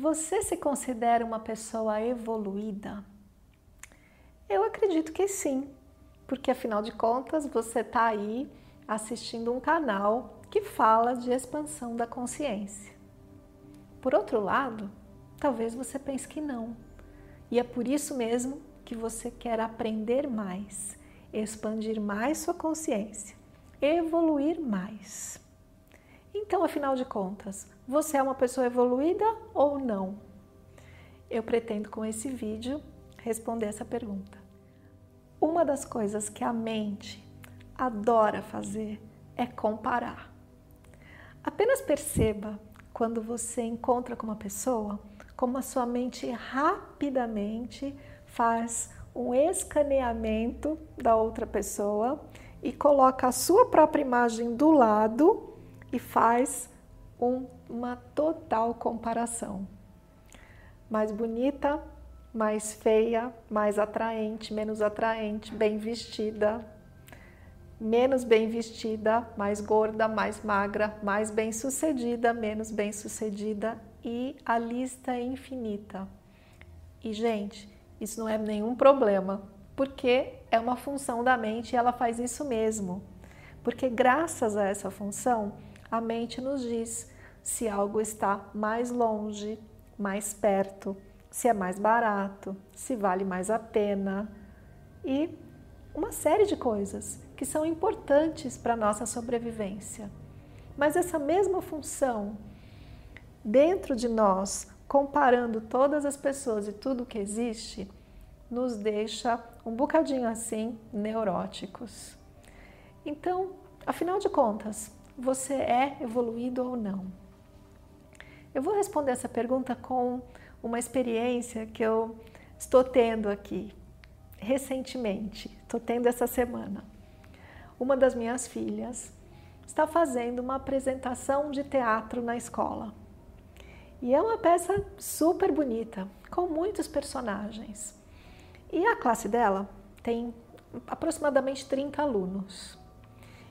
Você se considera uma pessoa evoluída? Eu acredito que sim, porque afinal de contas você está aí assistindo um canal que fala de expansão da consciência. Por outro lado, talvez você pense que não, e é por isso mesmo que você quer aprender mais, expandir mais sua consciência, evoluir mais. Então, afinal de contas, você é uma pessoa evoluída ou não? Eu pretendo com esse vídeo responder essa pergunta. Uma das coisas que a mente adora fazer é comparar. Apenas perceba quando você encontra com uma pessoa como a sua mente rapidamente faz um escaneamento da outra pessoa e coloca a sua própria imagem do lado e faz um, uma total comparação. Mais bonita, mais feia, mais atraente, menos atraente, bem vestida, menos bem vestida, mais gorda, mais magra, mais bem sucedida, menos bem sucedida e a lista é infinita. E, gente, isso não é nenhum problema, porque é uma função da mente e ela faz isso mesmo. Porque, graças a essa função, a mente nos diz se algo está mais longe, mais perto, se é mais barato, se vale mais a pena e uma série de coisas que são importantes para a nossa sobrevivência. Mas essa mesma função dentro de nós, comparando todas as pessoas e tudo que existe, nos deixa um bocadinho assim neuróticos. Então, afinal de contas, você é evoluído ou não? Eu vou responder essa pergunta com uma experiência que eu estou tendo aqui recentemente, estou tendo essa semana. Uma das minhas filhas está fazendo uma apresentação de teatro na escola. E é uma peça super bonita, com muitos personagens. E a classe dela tem aproximadamente 30 alunos.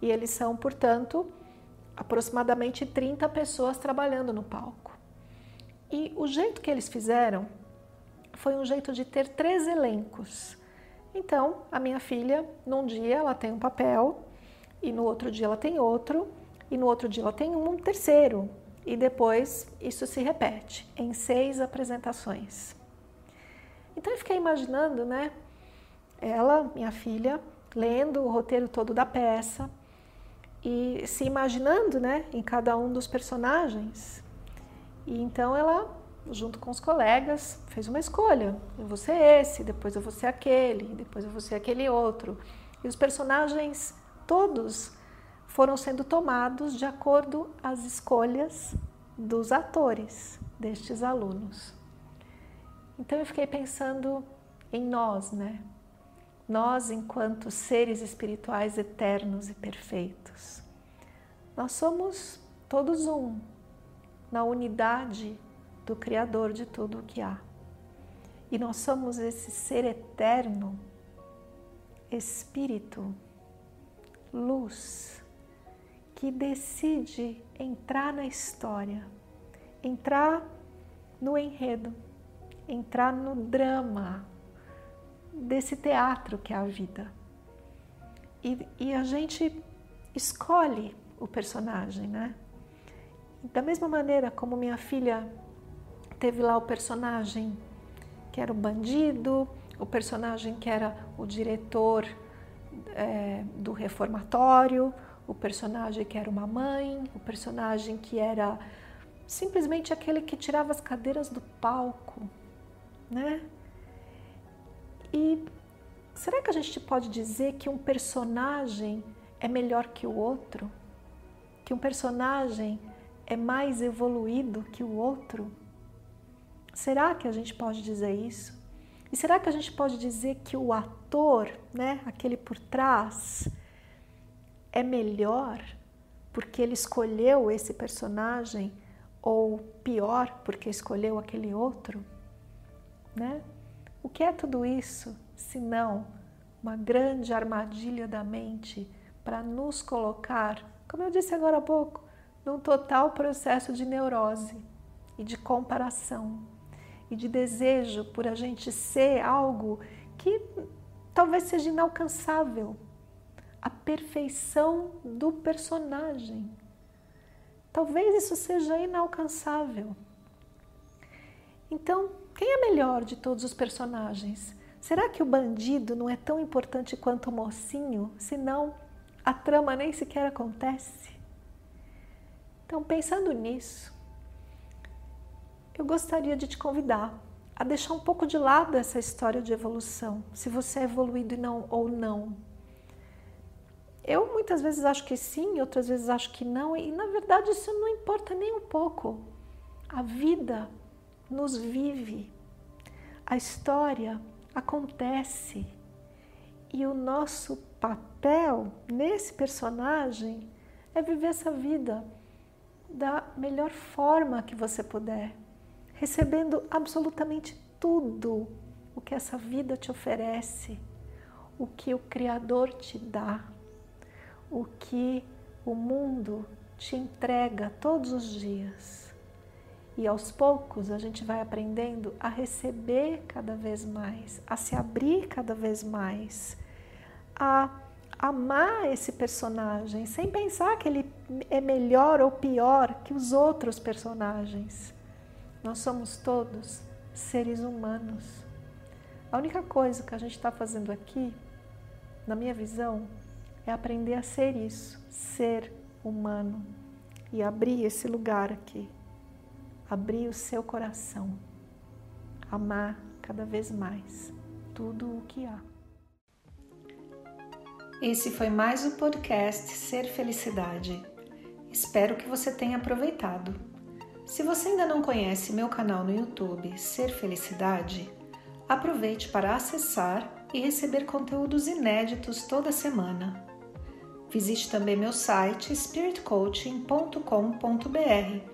E eles são, portanto, aproximadamente 30 pessoas trabalhando no palco. E o jeito que eles fizeram foi um jeito de ter três elencos. Então, a minha filha, num dia ela tem um papel, e no outro dia ela tem outro, e no outro dia ela tem um terceiro, e depois isso se repete em seis apresentações. Então eu fiquei imaginando, né? Ela, minha filha, lendo o roteiro todo da peça, e se imaginando né, em cada um dos personagens. E então ela, junto com os colegas, fez uma escolha. Eu vou ser esse, depois eu vou ser aquele, depois eu vou ser aquele outro. E os personagens todos foram sendo tomados de acordo às escolhas dos atores destes alunos. Então eu fiquei pensando em nós, né? Nós enquanto seres espirituais eternos e perfeitos. Nós somos todos um, na unidade do Criador de tudo o que há. E nós somos esse ser eterno, Espírito, luz, que decide entrar na história, entrar no enredo, entrar no drama, desse teatro que é a vida. E, e a gente escolhe o personagem, né? Da mesma maneira como minha filha teve lá o personagem que era o bandido, o personagem que era o diretor é, do reformatório, o personagem que era uma mãe, o personagem que era simplesmente aquele que tirava as cadeiras do palco, né? E será que a gente pode dizer que um personagem é melhor que o outro? Que um personagem é mais evoluído que o outro? Será que a gente pode dizer isso? E será que a gente pode dizer que o ator, né, aquele por trás, é melhor porque ele escolheu esse personagem ou pior porque escolheu aquele outro, né? O que é tudo isso se não uma grande armadilha da mente para nos colocar, como eu disse agora há pouco, num total processo de neurose e de comparação e de desejo por a gente ser algo que talvez seja inalcançável a perfeição do personagem. Talvez isso seja inalcançável. Então, quem é melhor de todos os personagens? Será que o bandido não é tão importante quanto o mocinho, senão a trama nem sequer acontece? Então, pensando nisso, eu gostaria de te convidar a deixar um pouco de lado essa história de evolução, se você é evoluído não, ou não. Eu muitas vezes acho que sim, outras vezes acho que não, e na verdade isso não importa nem um pouco. A vida nos vive, a história acontece e o nosso papel nesse personagem é viver essa vida da melhor forma que você puder, recebendo absolutamente tudo o que essa vida te oferece, o que o Criador te dá o que o mundo te entrega todos os dias. E aos poucos a gente vai aprendendo a receber cada vez mais, a se abrir cada vez mais, a amar esse personagem sem pensar que ele é melhor ou pior que os outros personagens. Nós somos todos seres humanos. A única coisa que a gente está fazendo aqui, na minha visão, é aprender a ser isso, ser humano e abrir esse lugar aqui, abrir o seu coração, amar cada vez mais tudo o que há. Esse foi mais o podcast Ser Felicidade. Espero que você tenha aproveitado. Se você ainda não conhece meu canal no YouTube Ser Felicidade, aproveite para acessar e receber conteúdos inéditos toda semana. Visite também meu site spiritcoaching.com.br